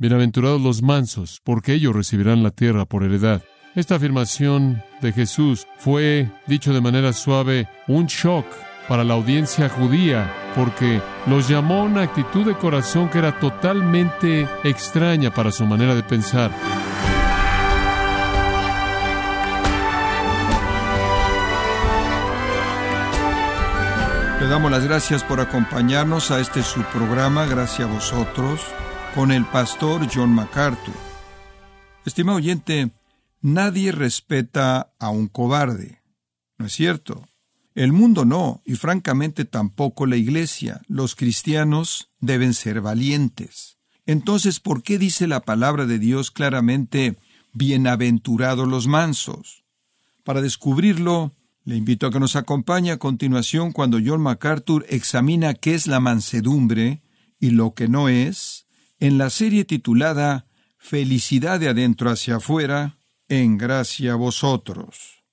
Bienaventurados los mansos, porque ellos recibirán la tierra por heredad. Esta afirmación de Jesús fue, dicho de manera suave, un shock para la audiencia judía, porque los llamó a una actitud de corazón que era totalmente extraña para su manera de pensar. Le damos las gracias por acompañarnos a este su programa, gracias a vosotros, con el pastor John MacArthur. Estimado oyente, nadie respeta a un cobarde. ¿No es cierto? El mundo no, y francamente tampoco la Iglesia. Los cristianos deben ser valientes. Entonces, ¿por qué dice la palabra de Dios claramente, bienaventurados los mansos? Para descubrirlo, le invito a que nos acompañe a continuación cuando John MacArthur examina qué es la mansedumbre y lo que no es, en la serie titulada Felicidad de adentro hacia afuera, en gracia a vosotros.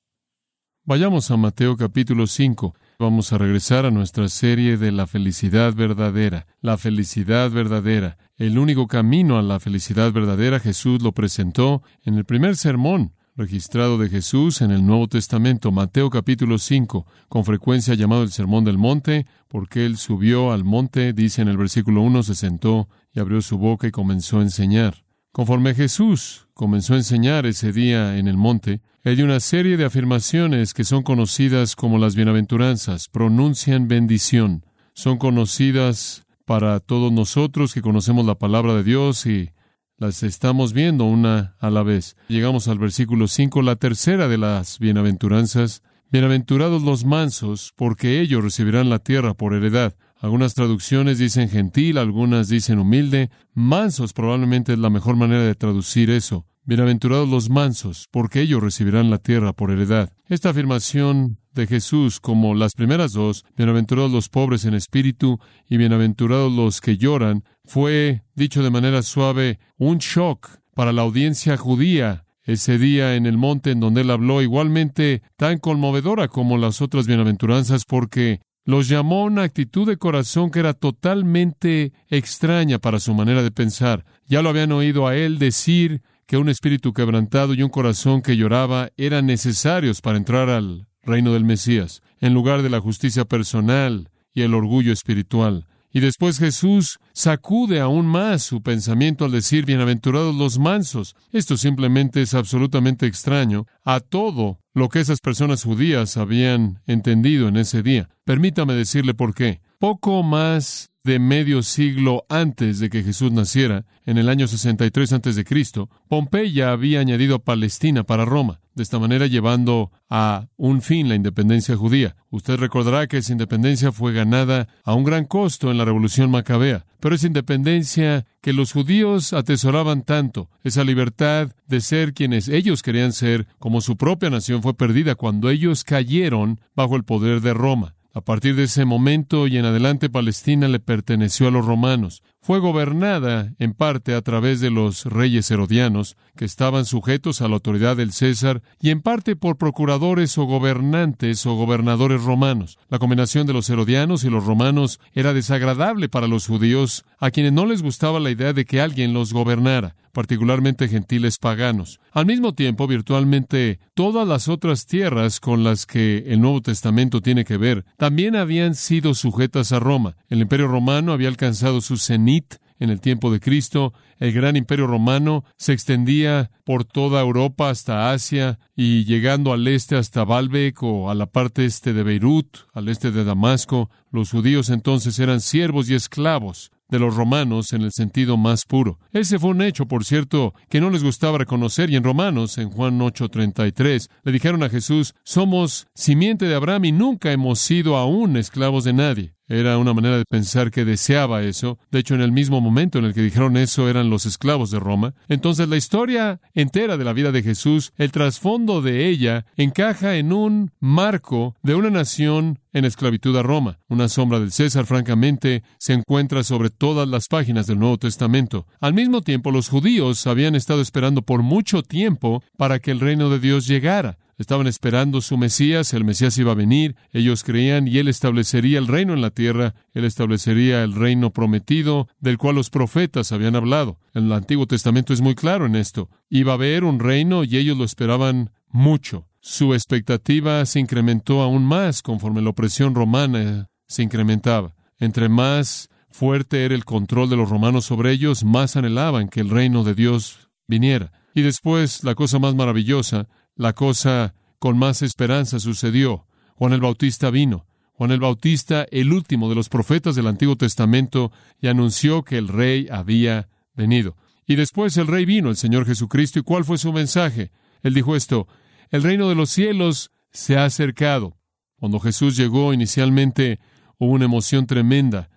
Vayamos a Mateo capítulo 5. Vamos a regresar a nuestra serie de la felicidad verdadera. La felicidad verdadera. El único camino a la felicidad verdadera Jesús lo presentó en el primer sermón registrado de Jesús en el Nuevo Testamento, Mateo capítulo 5, con frecuencia llamado el Sermón del Monte, porque él subió al monte, dice en el versículo 1, se sentó y abrió su boca y comenzó a enseñar. Conforme Jesús comenzó a enseñar ese día en el monte, dio una serie de afirmaciones que son conocidas como las bienaventuranzas, pronuncian bendición, son conocidas para todos nosotros que conocemos la palabra de Dios y las estamos viendo una a la vez. Llegamos al versículo 5, la tercera de las bienaventuranzas. Bienaventurados los mansos, porque ellos recibirán la tierra por heredad. Algunas traducciones dicen gentil, algunas dicen humilde. Mansos probablemente es la mejor manera de traducir eso. Bienaventurados los mansos, porque ellos recibirán la tierra por heredad. Esta afirmación de Jesús, como las primeras dos, bienaventurados los pobres en espíritu y bienaventurados los que lloran, fue, dicho de manera suave, un shock para la audiencia judía ese día en el monte en donde él habló, igualmente tan conmovedora como las otras bienaventuranzas, porque los llamó a una actitud de corazón que era totalmente extraña para su manera de pensar. Ya lo habían oído a él decir que un espíritu quebrantado y un corazón que lloraba eran necesarios para entrar al reino del Mesías, en lugar de la justicia personal y el orgullo espiritual. Y después Jesús sacude aún más su pensamiento al decir bienaventurados los mansos. Esto simplemente es absolutamente extraño a todo lo que esas personas judías habían entendido en ese día. Permítame decirle por qué. Poco más de medio siglo antes de que Jesús naciera, en el año 63 antes de Cristo, Pompeya había añadido Palestina para Roma, de esta manera llevando a un fin la independencia judía. Usted recordará que esa independencia fue ganada a un gran costo en la Revolución Macabea, pero esa independencia que los judíos atesoraban tanto, esa libertad de ser quienes ellos querían ser, como su propia nación fue perdida cuando ellos cayeron bajo el poder de Roma. A partir de ese momento y en adelante Palestina le perteneció a los romanos. Fue gobernada en parte a través de los reyes herodianos, que estaban sujetos a la autoridad del César, y en parte por procuradores o gobernantes o gobernadores romanos. La combinación de los herodianos y los romanos era desagradable para los judíos, a quienes no les gustaba la idea de que alguien los gobernara particularmente gentiles paganos. Al mismo tiempo, virtualmente todas las otras tierras con las que el Nuevo Testamento tiene que ver también habían sido sujetas a Roma. El Imperio Romano había alcanzado su cenit en el tiempo de Cristo. El gran imperio romano se extendía por toda Europa hasta Asia y llegando al este hasta Baalbek o a la parte este de Beirut, al este de Damasco. Los judíos entonces eran siervos y esclavos de los romanos en el sentido más puro. Ese fue un hecho, por cierto, que no les gustaba reconocer, y en Romanos, en Juan 8:33, le dijeron a Jesús, somos simiente de Abraham y nunca hemos sido aún esclavos de nadie. Era una manera de pensar que deseaba eso. De hecho, en el mismo momento en el que dijeron eso eran los esclavos de Roma. Entonces, la historia entera de la vida de Jesús, el trasfondo de ella, encaja en un marco de una nación en esclavitud a Roma. Una sombra del César, francamente, se encuentra sobre todas las páginas del Nuevo Testamento. Al mismo tiempo, los judíos habían estado esperando por mucho tiempo para que el reino de Dios llegara. Estaban esperando su Mesías, el Mesías iba a venir, ellos creían y él establecería el reino en la tierra, él establecería el reino prometido del cual los profetas habían hablado. El Antiguo Testamento es muy claro en esto. Iba a haber un reino y ellos lo esperaban mucho. Su expectativa se incrementó aún más conforme la opresión romana se incrementaba. Entre más fuerte era el control de los romanos sobre ellos, más anhelaban que el reino de Dios viniera. Y después, la cosa más maravillosa, la cosa con más esperanza sucedió. Juan el Bautista vino. Juan el Bautista, el último de los profetas del Antiguo Testamento, y anunció que el rey había venido. Y después el rey vino, el Señor Jesucristo. ¿Y cuál fue su mensaje? Él dijo esto, el reino de los cielos se ha acercado. Cuando Jesús llegó inicialmente hubo una emoción tremenda.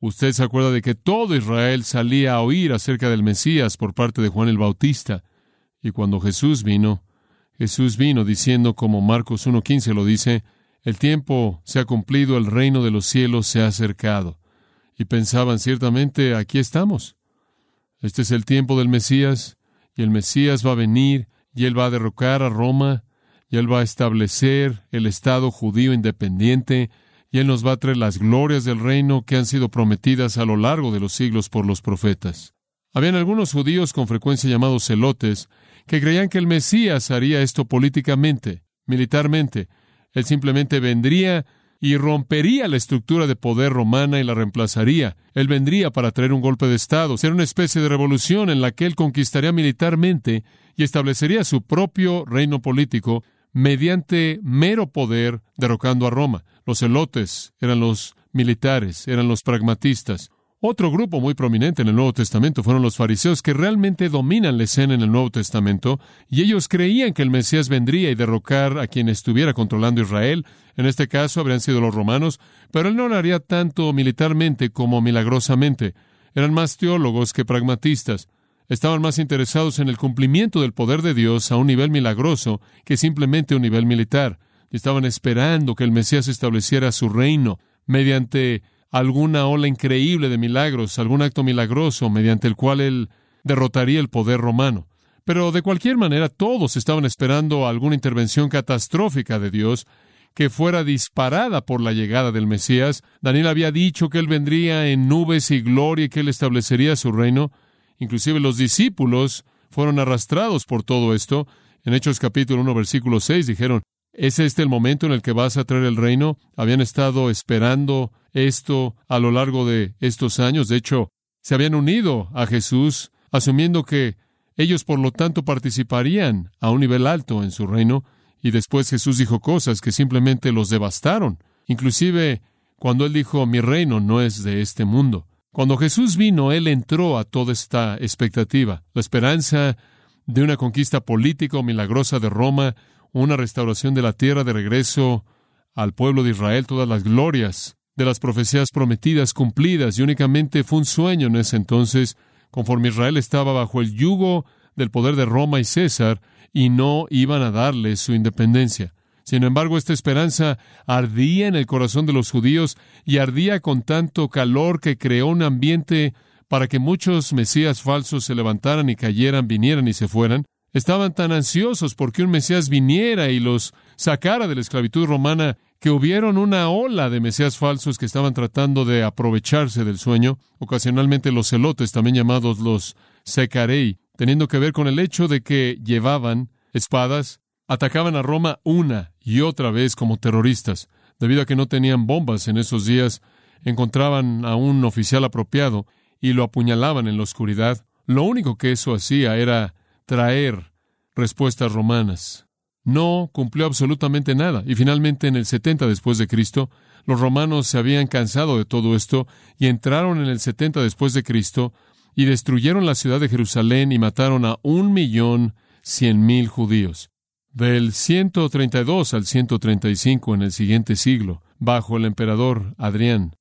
Usted se acuerda de que todo Israel salía a oír acerca del Mesías por parte de Juan el Bautista. Y cuando Jesús vino, Jesús vino diciendo, como Marcos 1.15 lo dice, el tiempo se ha cumplido, el reino de los cielos se ha acercado. Y pensaban, ciertamente, aquí estamos. Este es el tiempo del Mesías, y el Mesías va a venir, y él va a derrocar a Roma, y él va a establecer el Estado judío independiente, y él nos va a traer las glorias del reino que han sido prometidas a lo largo de los siglos por los profetas. Habían algunos judíos con frecuencia llamados celotes, que creían que el Mesías haría esto políticamente, militarmente. Él simplemente vendría y rompería la estructura de poder romana y la reemplazaría. Él vendría para traer un golpe de Estado, ser una especie de revolución en la que él conquistaría militarmente y establecería su propio reino político mediante mero poder derrocando a Roma. Los celotes eran los militares, eran los pragmatistas. Otro grupo muy prominente en el Nuevo Testamento fueron los fariseos que realmente dominan la escena en el Nuevo Testamento y ellos creían que el Mesías vendría y derrocar a quien estuviera controlando Israel. En este caso habrían sido los romanos, pero él no lo haría tanto militarmente como milagrosamente. Eran más teólogos que pragmatistas. Estaban más interesados en el cumplimiento del poder de Dios a un nivel milagroso que simplemente un nivel militar. Estaban esperando que el Mesías estableciera su reino mediante alguna ola increíble de milagros, algún acto milagroso mediante el cual él derrotaría el poder romano. Pero de cualquier manera todos estaban esperando alguna intervención catastrófica de Dios que fuera disparada por la llegada del Mesías. Daniel había dicho que él vendría en nubes y gloria y que él establecería su reino. Inclusive los discípulos fueron arrastrados por todo esto. En Hechos capítulo 1 versículo 6 dijeron, ¿Es este el momento en el que vas a traer el reino? Habían estado esperando esto a lo largo de estos años. De hecho, se habían unido a Jesús, asumiendo que ellos por lo tanto participarían a un nivel alto en su reino. Y después Jesús dijo cosas que simplemente los devastaron. Inclusive cuando él dijo, mi reino no es de este mundo. Cuando Jesús vino, él entró a toda esta expectativa. La esperanza de una conquista política o milagrosa de Roma una restauración de la tierra de regreso al pueblo de Israel, todas las glorias de las profecías prometidas cumplidas, y únicamente fue un sueño en ese entonces, conforme Israel estaba bajo el yugo del poder de Roma y César, y no iban a darle su independencia. Sin embargo, esta esperanza ardía en el corazón de los judíos y ardía con tanto calor que creó un ambiente para que muchos mesías falsos se levantaran y cayeran, vinieran y se fueran. Estaban tan ansiosos porque un Mesías viniera y los sacara de la esclavitud romana que hubieron una ola de Mesías falsos que estaban tratando de aprovecharse del sueño, ocasionalmente los celotes, también llamados los secarei, teniendo que ver con el hecho de que llevaban espadas, atacaban a Roma una y otra vez como terroristas. Debido a que no tenían bombas en esos días, encontraban a un oficial apropiado y lo apuñalaban en la oscuridad. Lo único que eso hacía era traer respuestas romanas. No cumplió absolutamente nada. Y finalmente, en el 70 después de Cristo, los romanos se habían cansado de todo esto y entraron en el 70 después de Cristo y destruyeron la ciudad de Jerusalén y mataron a un millón cien mil judíos. Del 132 al 135 en el siguiente siglo, bajo el emperador Adrián,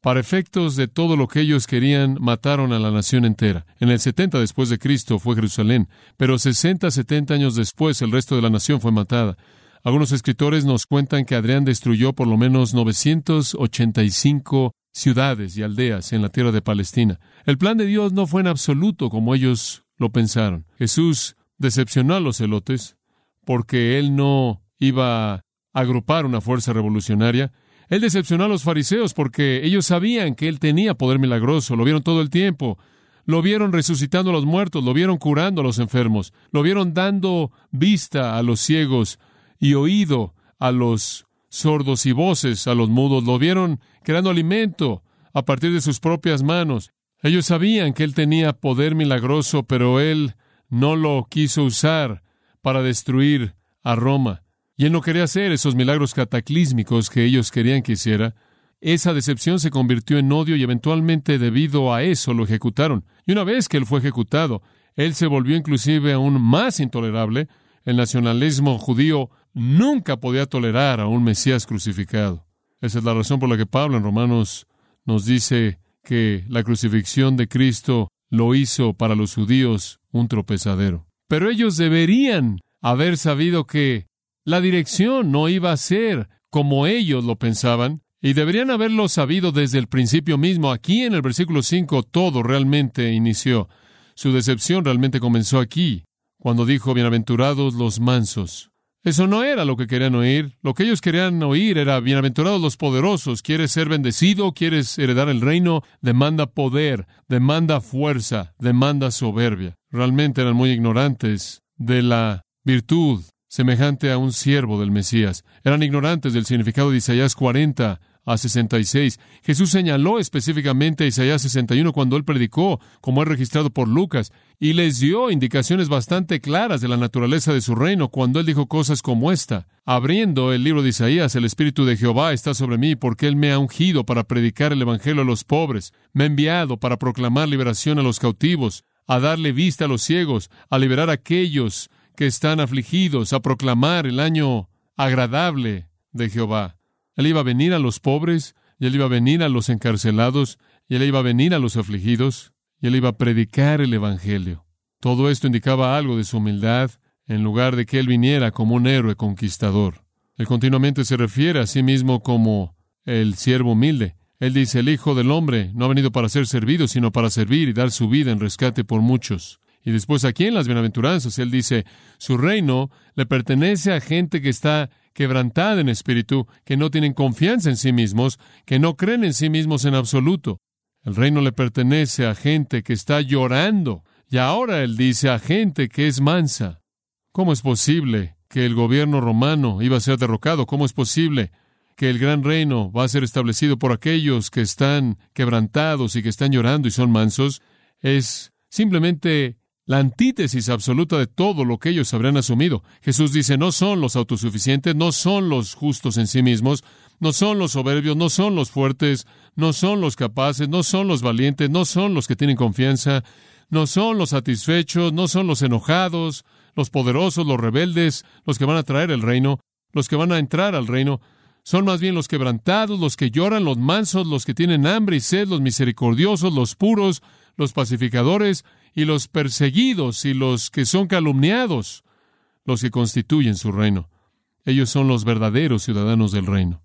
para efectos de todo lo que ellos querían, mataron a la nación entera. En el 70 después de Cristo fue Jerusalén, pero 60, 70 años después el resto de la nación fue matada. Algunos escritores nos cuentan que Adrián destruyó por lo menos 985 ciudades y aldeas en la tierra de Palestina. El plan de Dios no fue en absoluto como ellos lo pensaron. Jesús decepcionó a los celotes, porque él no iba a agrupar una fuerza revolucionaria. Él decepcionó a los fariseos porque ellos sabían que él tenía poder milagroso, lo vieron todo el tiempo. Lo vieron resucitando a los muertos, lo vieron curando a los enfermos, lo vieron dando vista a los ciegos y oído a los sordos y voces a los mudos, lo vieron creando alimento a partir de sus propias manos. Ellos sabían que él tenía poder milagroso, pero él no lo quiso usar para destruir a Roma. Y él no quería hacer esos milagros cataclísmicos que ellos querían que hiciera. Esa decepción se convirtió en odio y eventualmente debido a eso lo ejecutaron. Y una vez que él fue ejecutado, él se volvió inclusive aún más intolerable. El nacionalismo judío nunca podía tolerar a un Mesías crucificado. Esa es la razón por la que Pablo en Romanos nos dice que la crucifixión de Cristo lo hizo para los judíos un tropezadero. Pero ellos deberían haber sabido que la dirección no iba a ser como ellos lo pensaban, y deberían haberlo sabido desde el principio mismo. Aquí en el versículo 5 todo realmente inició. Su decepción realmente comenzó aquí, cuando dijo, bienaventurados los mansos. Eso no era lo que querían oír. Lo que ellos querían oír era, bienaventurados los poderosos. ¿Quieres ser bendecido? ¿Quieres heredar el reino? Demanda poder, demanda fuerza, demanda soberbia. Realmente eran muy ignorantes de la virtud semejante a un siervo del Mesías. Eran ignorantes del significado de Isaías 40 a 66. Jesús señaló específicamente a Isaías 61 cuando él predicó, como es registrado por Lucas, y les dio indicaciones bastante claras de la naturaleza de su reino cuando él dijo cosas como esta. Abriendo el libro de Isaías, el Espíritu de Jehová está sobre mí porque él me ha ungido para predicar el Evangelio a los pobres, me ha enviado para proclamar liberación a los cautivos, a darle vista a los ciegos, a liberar a aquellos que están afligidos, a proclamar el año agradable de Jehová. Él iba a venir a los pobres, y él iba a venir a los encarcelados, y él iba a venir a los afligidos, y él iba a predicar el Evangelio. Todo esto indicaba algo de su humildad, en lugar de que él viniera como un héroe conquistador. Él continuamente se refiere a sí mismo como el siervo humilde. Él dice, el Hijo del Hombre no ha venido para ser servido, sino para servir y dar su vida en rescate por muchos. Y después aquí en las bienaventuranzas, Él dice, su reino le pertenece a gente que está quebrantada en espíritu, que no tienen confianza en sí mismos, que no creen en sí mismos en absoluto. El reino le pertenece a gente que está llorando. Y ahora Él dice a gente que es mansa. ¿Cómo es posible que el gobierno romano iba a ser derrocado? ¿Cómo es posible que el gran reino va a ser establecido por aquellos que están quebrantados y que están llorando y son mansos? Es simplemente la antítesis absoluta de todo lo que ellos habrían asumido. Jesús dice, no son los autosuficientes, no son los justos en sí mismos, no son los soberbios, no son los fuertes, no son los capaces, no son los valientes, no son los que tienen confianza, no son los satisfechos, no son los enojados, los poderosos, los rebeldes, los que van a traer el reino, los que van a entrar al reino. Son más bien los quebrantados, los que lloran, los mansos, los que tienen hambre y sed, los misericordiosos, los puros, los pacificadores, y los perseguidos y los que son calumniados, los que constituyen su reino. Ellos son los verdaderos ciudadanos del reino.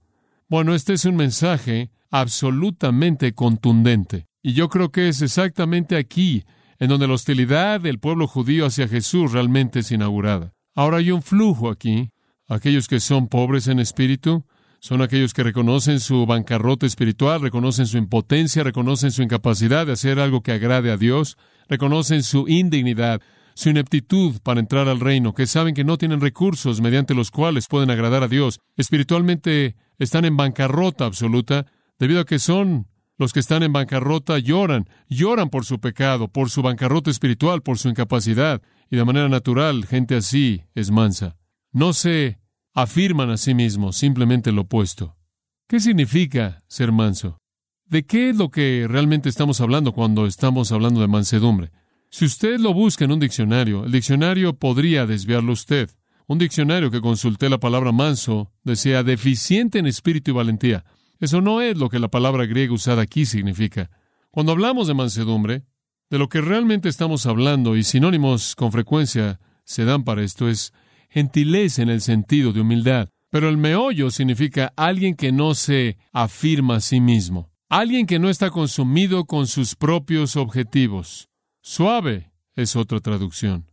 Bueno, este es un mensaje absolutamente contundente. Y yo creo que es exactamente aquí en donde la hostilidad del pueblo judío hacia Jesús realmente es inaugurada. Ahora hay un flujo aquí. Aquellos que son pobres en espíritu son aquellos que reconocen su bancarrota espiritual, reconocen su impotencia, reconocen su incapacidad de hacer algo que agrade a Dios, reconocen su indignidad, su ineptitud para entrar al reino, que saben que no tienen recursos mediante los cuales pueden agradar a Dios. Espiritualmente están en bancarrota absoluta, debido a que son los que están en bancarrota lloran, lloran por su pecado, por su bancarrota espiritual, por su incapacidad, y de manera natural, gente así es mansa. No se afirman a sí mismos, simplemente lo opuesto. ¿Qué significa ser manso? ¿De qué es lo que realmente estamos hablando cuando estamos hablando de mansedumbre? Si usted lo busca en un diccionario, el diccionario podría desviarlo usted. Un diccionario que consulté la palabra manso decía deficiente en espíritu y valentía. Eso no es lo que la palabra griega usada aquí significa. Cuando hablamos de mansedumbre, de lo que realmente estamos hablando y sinónimos con frecuencia se dan para esto es gentileza en el sentido de humildad. Pero el meollo significa alguien que no se afirma a sí mismo. Alguien que no está consumido con sus propios objetivos. Suave es otra traducción.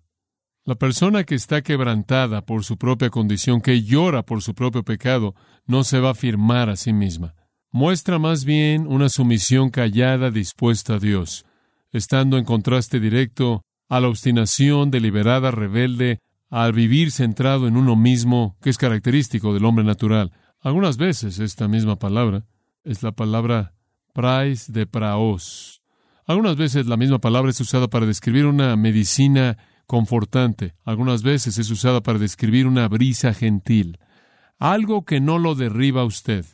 La persona que está quebrantada por su propia condición, que llora por su propio pecado, no se va a afirmar a sí misma. Muestra más bien una sumisión callada dispuesta a Dios, estando en contraste directo a la obstinación deliberada, rebelde, al vivir centrado en uno mismo, que es característico del hombre natural. Algunas veces esta misma palabra es la palabra prais de praos. Algunas veces la misma palabra es usada para describir una medicina confortante. Algunas veces es usada para describir una brisa gentil. Algo que no lo derriba a usted.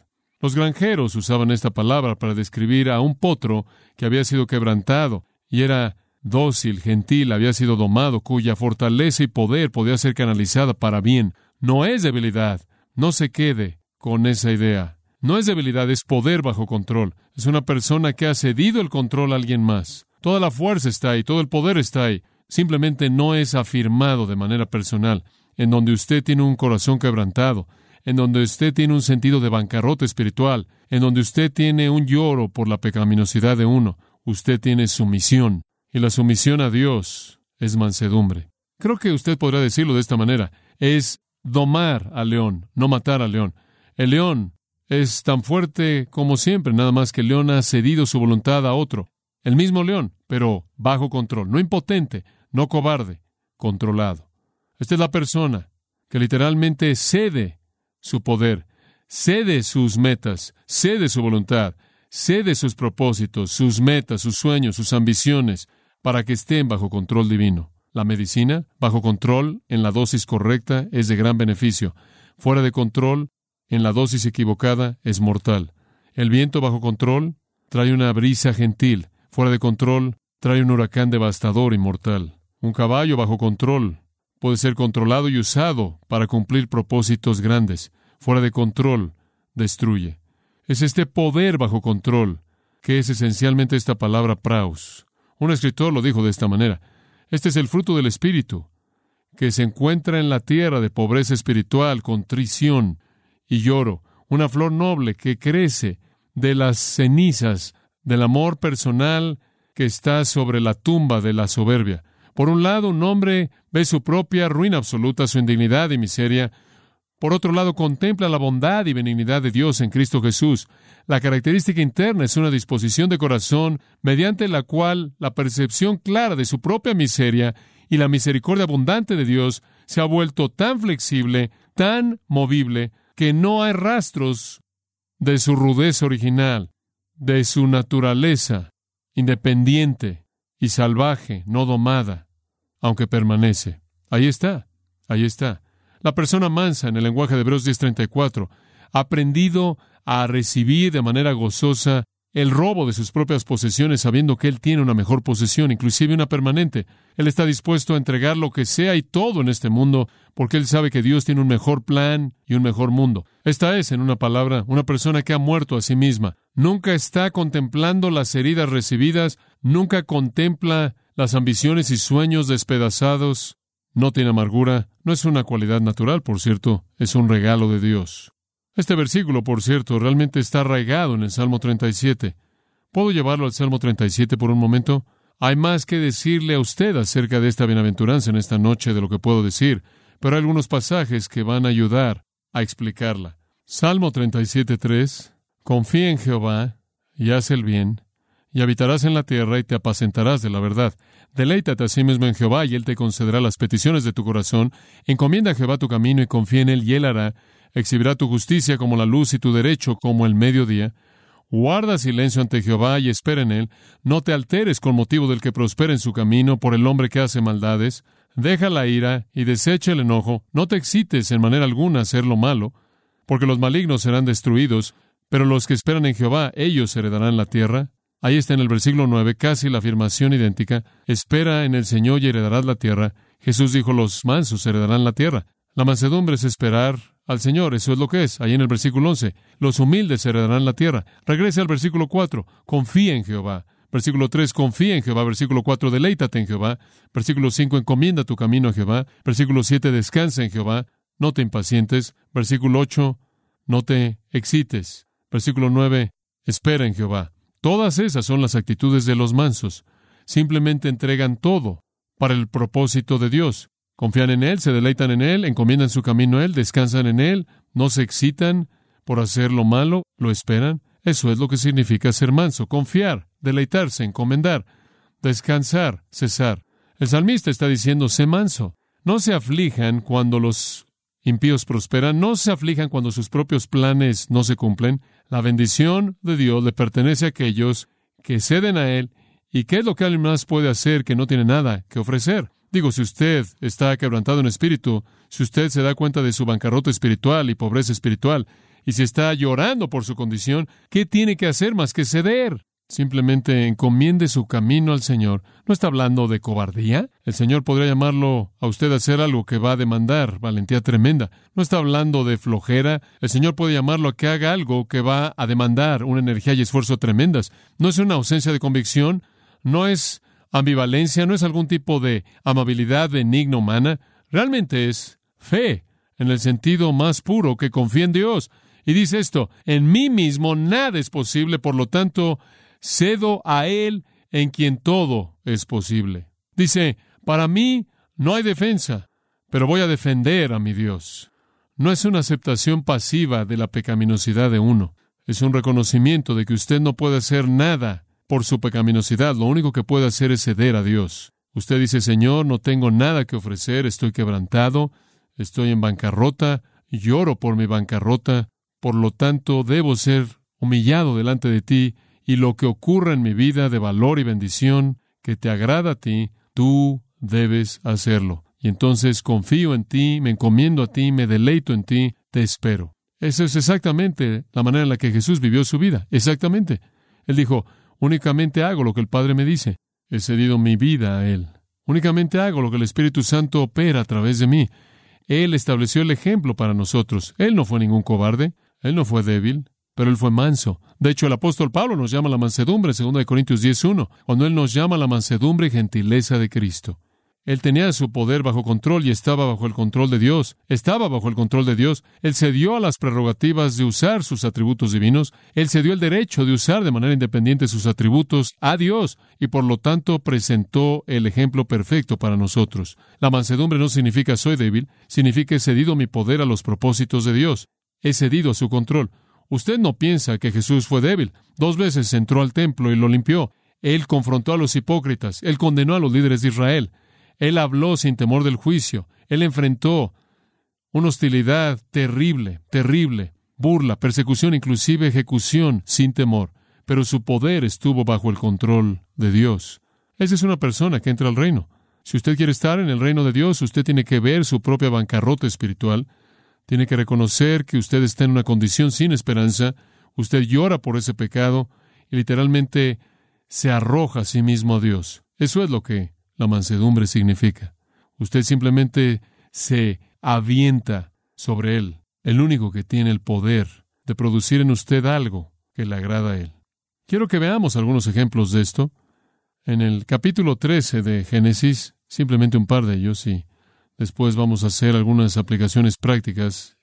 Los granjeros usaban esta palabra para describir a un potro que había sido quebrantado y era dócil, gentil, había sido domado, cuya fortaleza y poder podía ser canalizada para bien. No es debilidad. No se quede con esa idea. No es debilidad, es poder bajo control. Es una persona que ha cedido el control a alguien más. Toda la fuerza está ahí, todo el poder está ahí. Simplemente no es afirmado de manera personal, en donde usted tiene un corazón quebrantado, en donde usted tiene un sentido de bancarrota espiritual, en donde usted tiene un lloro por la pecaminosidad de uno. Usted tiene sumisión. Y la sumisión a Dios es mansedumbre. Creo que usted podrá decirlo de esta manera. Es domar al león, no matar al león. El león es tan fuerte como siempre, nada más que el león ha cedido su voluntad a otro. El mismo león, pero bajo control, no impotente, no cobarde, controlado. Esta es la persona que literalmente cede su poder, cede sus metas, cede su voluntad, cede sus propósitos, sus metas, sus sueños, sus ambiciones, para que estén bajo control divino. La medicina, bajo control, en la dosis correcta, es de gran beneficio. Fuera de control, en la dosis equivocada, es mortal. El viento bajo control trae una brisa gentil. Fuera de control, trae un huracán devastador y mortal. Un caballo bajo control puede ser controlado y usado para cumplir propósitos grandes. Fuera de control, destruye. Es este poder bajo control que es esencialmente esta palabra praus. Un escritor lo dijo de esta manera. Este es el fruto del Espíritu, que se encuentra en la tierra de pobreza espiritual, contrición y lloro, una flor noble que crece de las cenizas del amor personal que está sobre la tumba de la soberbia. Por un lado, un hombre ve su propia ruina absoluta, su indignidad y miseria, por otro lado, contempla la bondad y benignidad de Dios en Cristo Jesús. La característica interna es una disposición de corazón mediante la cual la percepción clara de su propia miseria y la misericordia abundante de Dios se ha vuelto tan flexible, tan movible, que no hay rastros de su rudeza original, de su naturaleza independiente y salvaje, no domada, aunque permanece. Ahí está, ahí está. La persona mansa, en el lenguaje de Hebreos 10:34, ha aprendido a recibir de manera gozosa el robo de sus propias posesiones, sabiendo que Él tiene una mejor posesión, inclusive una permanente. Él está dispuesto a entregar lo que sea y todo en este mundo, porque Él sabe que Dios tiene un mejor plan y un mejor mundo. Esta es, en una palabra, una persona que ha muerto a sí misma. Nunca está contemplando las heridas recibidas, nunca contempla las ambiciones y sueños despedazados, no tiene amargura, no es una cualidad natural, por cierto, es un regalo de Dios. Este versículo, por cierto, realmente está arraigado en el Salmo 37. ¿Puedo llevarlo al Salmo 37 por un momento? Hay más que decirle a usted acerca de esta bienaventuranza en esta noche de lo que puedo decir, pero hay algunos pasajes que van a ayudar a explicarla. Salmo 37.3 Confía en Jehová y haz el bien, y habitarás en la tierra y te apacentarás de la verdad. Deleítate a sí mismo en Jehová y Él te concederá las peticiones de tu corazón. Encomienda a Jehová tu camino y confía en Él y Él hará. Exhibirá tu justicia como la luz y tu derecho como el mediodía. Guarda silencio ante Jehová y espera en Él. No te alteres con motivo del que prospera en su camino por el hombre que hace maldades. Deja la ira y desecha el enojo. No te excites en manera alguna a hacer lo malo, porque los malignos serán destruidos, pero los que esperan en Jehová, ellos heredarán la tierra. Ahí está en el versículo 9, casi la afirmación idéntica. Espera en el Señor y heredarás la tierra. Jesús dijo, los mansos heredarán la tierra. La mansedumbre es esperar al Señor, eso es lo que es. Ahí en el versículo 11, los humildes heredarán la tierra. Regrese al versículo 4, confía en Jehová. Versículo 3, confía en Jehová. Versículo 4, deleítate en Jehová. Versículo 5, encomienda tu camino a Jehová. Versículo 7, descansa en Jehová. No te impacientes. Versículo 8, no te excites. Versículo 9, espera en Jehová. Todas esas son las actitudes de los mansos. Simplemente entregan todo para el propósito de Dios. Confían en Él, se deleitan en Él, encomiendan su camino a Él, descansan en Él, no se excitan por hacer lo malo, lo esperan. Eso es lo que significa ser manso, confiar, deleitarse, encomendar, descansar, cesar. El salmista está diciendo, sé manso. No se aflijan cuando los impíos prosperan, no se aflijan cuando sus propios planes no se cumplen. La bendición de Dios le pertenece a aquellos que ceden a Él. ¿Y qué es lo que alguien más puede hacer que no tiene nada que ofrecer? Digo, si usted está quebrantado en espíritu, si usted se da cuenta de su bancarrota espiritual y pobreza espiritual, y si está llorando por su condición, ¿qué tiene que hacer más que ceder? Simplemente encomiende su camino al Señor. ¿No está hablando de cobardía? El Señor podría llamarlo a usted a hacer algo que va a demandar valentía tremenda. ¿No está hablando de flojera? El Señor puede llamarlo a que haga algo que va a demandar una energía y esfuerzo tremendas. ¿No es una ausencia de convicción? ¿No es ambivalencia? ¿No es algún tipo de amabilidad benigna humana? Realmente es fe, en el sentido más puro que confía en Dios. Y dice esto, en mí mismo nada es posible, por lo tanto, cedo a Él en quien todo es posible. Dice, para mí no hay defensa, pero voy a defender a mi Dios. No es una aceptación pasiva de la pecaminosidad de uno, es un reconocimiento de que usted no puede hacer nada por su pecaminosidad, lo único que puede hacer es ceder a Dios. Usted dice, Señor, no tengo nada que ofrecer, estoy quebrantado, estoy en bancarrota, lloro por mi bancarrota, por lo tanto debo ser humillado delante de ti y lo que ocurra en mi vida de valor y bendición que te agrada a ti, tú debes hacerlo. Y entonces confío en ti, me encomiendo a ti, me deleito en ti, te espero. Esa es exactamente la manera en la que Jesús vivió su vida. Exactamente. Él dijo, únicamente hago lo que el Padre me dice. He cedido mi vida a Él. Únicamente hago lo que el Espíritu Santo opera a través de mí. Él estableció el ejemplo para nosotros. Él no fue ningún cobarde. Él no fue débil pero él fue manso. De hecho, el apóstol Pablo nos llama la mansedumbre, 2 Corintios 10.1, cuando él nos llama la mansedumbre y gentileza de Cristo. Él tenía su poder bajo control y estaba bajo el control de Dios. Estaba bajo el control de Dios. Él cedió a las prerrogativas de usar sus atributos divinos. Él cedió el derecho de usar de manera independiente sus atributos a Dios y por lo tanto presentó el ejemplo perfecto para nosotros. La mansedumbre no significa soy débil, significa he cedido mi poder a los propósitos de Dios. He cedido a su control. Usted no piensa que Jesús fue débil. Dos veces entró al templo y lo limpió. Él confrontó a los hipócritas. Él condenó a los líderes de Israel. Él habló sin temor del juicio. Él enfrentó una hostilidad terrible, terrible, burla, persecución, inclusive ejecución, sin temor. Pero su poder estuvo bajo el control de Dios. Esa es una persona que entra al reino. Si usted quiere estar en el reino de Dios, usted tiene que ver su propia bancarrota espiritual tiene que reconocer que usted está en una condición sin esperanza, usted llora por ese pecado y literalmente se arroja a sí mismo a Dios. Eso es lo que la mansedumbre significa. Usted simplemente se avienta sobre Él, el único que tiene el poder de producir en usted algo que le agrada a Él. Quiero que veamos algunos ejemplos de esto. En el capítulo 13 de Génesis, simplemente un par de ellos, y Después vamos a hacer algunas aplicaciones prácticas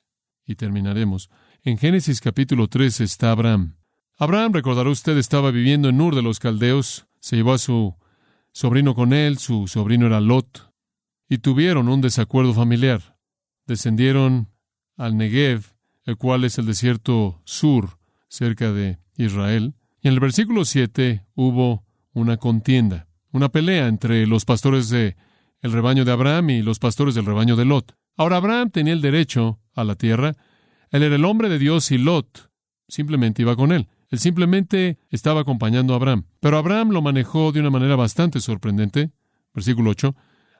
y terminaremos. En Génesis capítulo 3 está Abraham. Abraham, recordará usted, estaba viviendo en Ur de los Caldeos, se llevó a su sobrino con él, su sobrino era Lot, y tuvieron un desacuerdo familiar. Descendieron al Negev, el cual es el desierto sur, cerca de Israel, y en el versículo 7 hubo una contienda, una pelea entre los pastores de el rebaño de Abraham y los pastores del rebaño de Lot. Ahora Abraham tenía el derecho a la tierra, él era el hombre de Dios y Lot simplemente iba con él. Él simplemente estaba acompañando a Abraham. Pero Abraham lo manejó de una manera bastante sorprendente. Versículo 8.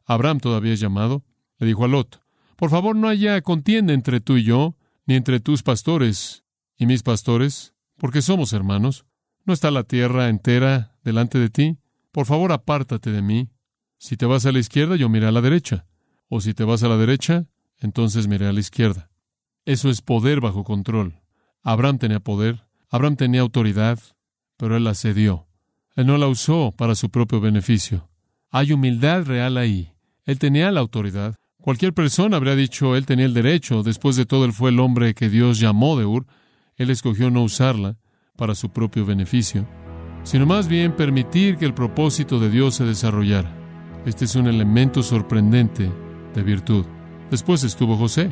Abraham todavía es llamado. Le dijo a Lot, por favor no haya contienda entre tú y yo, ni entre tus pastores y mis pastores, porque somos hermanos. ¿No está la tierra entera delante de ti? Por favor apártate de mí. Si te vas a la izquierda, yo miré a la derecha. O si te vas a la derecha, entonces miré a la izquierda. Eso es poder bajo control. Abraham tenía poder, Abraham tenía autoridad, pero él la cedió. Él no la usó para su propio beneficio. Hay humildad real ahí. Él tenía la autoridad. Cualquier persona habría dicho él tenía el derecho. Después de todo, él fue el hombre que Dios llamó de Ur. Él escogió no usarla para su propio beneficio, sino más bien permitir que el propósito de Dios se desarrollara. Este es un elemento sorprendente de virtud. Después estuvo José.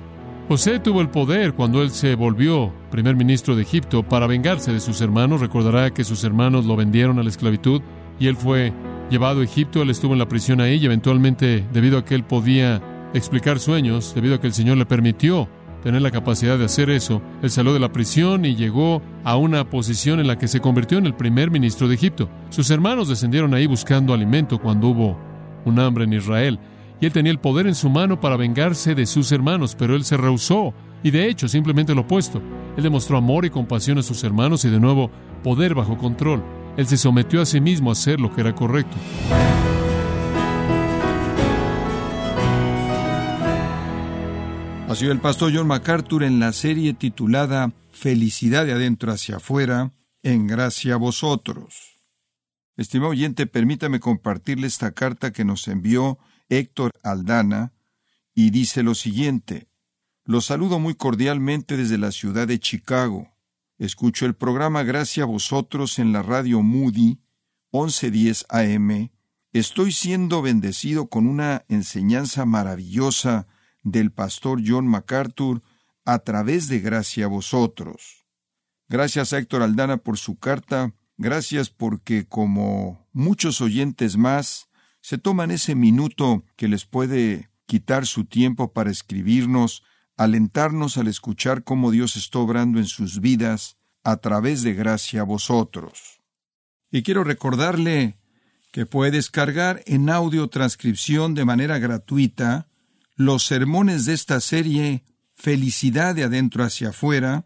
José tuvo el poder cuando él se volvió primer ministro de Egipto para vengarse de sus hermanos. Recordará que sus hermanos lo vendieron a la esclavitud y él fue llevado a Egipto. Él estuvo en la prisión ahí y eventualmente, debido a que él podía explicar sueños, debido a que el Señor le permitió tener la capacidad de hacer eso, él salió de la prisión y llegó a una posición en la que se convirtió en el primer ministro de Egipto. Sus hermanos descendieron ahí buscando alimento cuando hubo un hambre en Israel y él tenía el poder en su mano para vengarse de sus hermanos, pero él se rehusó y de hecho simplemente lo opuesto. Él demostró amor y compasión a sus hermanos y de nuevo poder bajo control. Él se sometió a sí mismo a hacer lo que era correcto. Ha sido el pastor John MacArthur en la serie titulada Felicidad de adentro hacia afuera, en gracia a vosotros. Estimado oyente, permítame compartirle esta carta que nos envió Héctor Aldana, y dice lo siguiente. Los saludo muy cordialmente desde la ciudad de Chicago. Escucho el programa Gracias a vosotros en la radio Moody 1110 AM. Estoy siendo bendecido con una enseñanza maravillosa del pastor John MacArthur a través de Gracia a vosotros. Gracias a Héctor Aldana por su carta. Gracias porque, como muchos oyentes más, se toman ese minuto que les puede quitar su tiempo para escribirnos, alentarnos al escuchar cómo Dios está obrando en sus vidas a través de gracia a vosotros. Y quiero recordarle que puede descargar en audio transcripción de manera gratuita los sermones de esta serie Felicidad de adentro hacia afuera,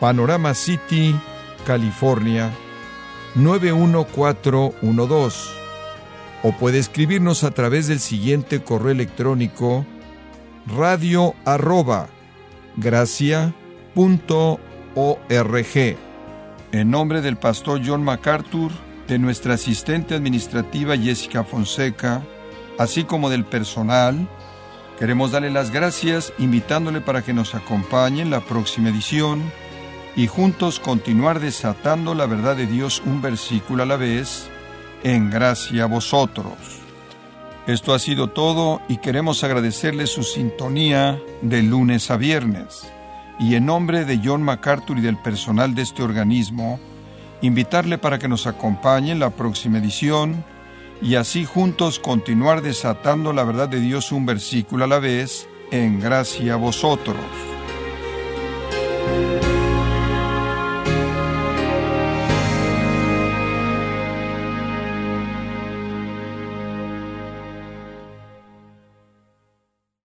Panorama City, California 91412 o puede escribirnos a través del siguiente correo electrónico radio arroba gracia punto org. En nombre del pastor John MacArthur, de nuestra asistente administrativa Jessica Fonseca, así como del personal, queremos darle las gracias invitándole para que nos acompañe en la próxima edición y juntos continuar desatando la verdad de Dios un versículo a la vez en gracia a vosotros. Esto ha sido todo y queremos agradecerle su sintonía de lunes a viernes. Y en nombre de John MacArthur y del personal de este organismo, invitarle para que nos acompañe en la próxima edición y así juntos continuar desatando la verdad de Dios un versículo a la vez en gracia a vosotros.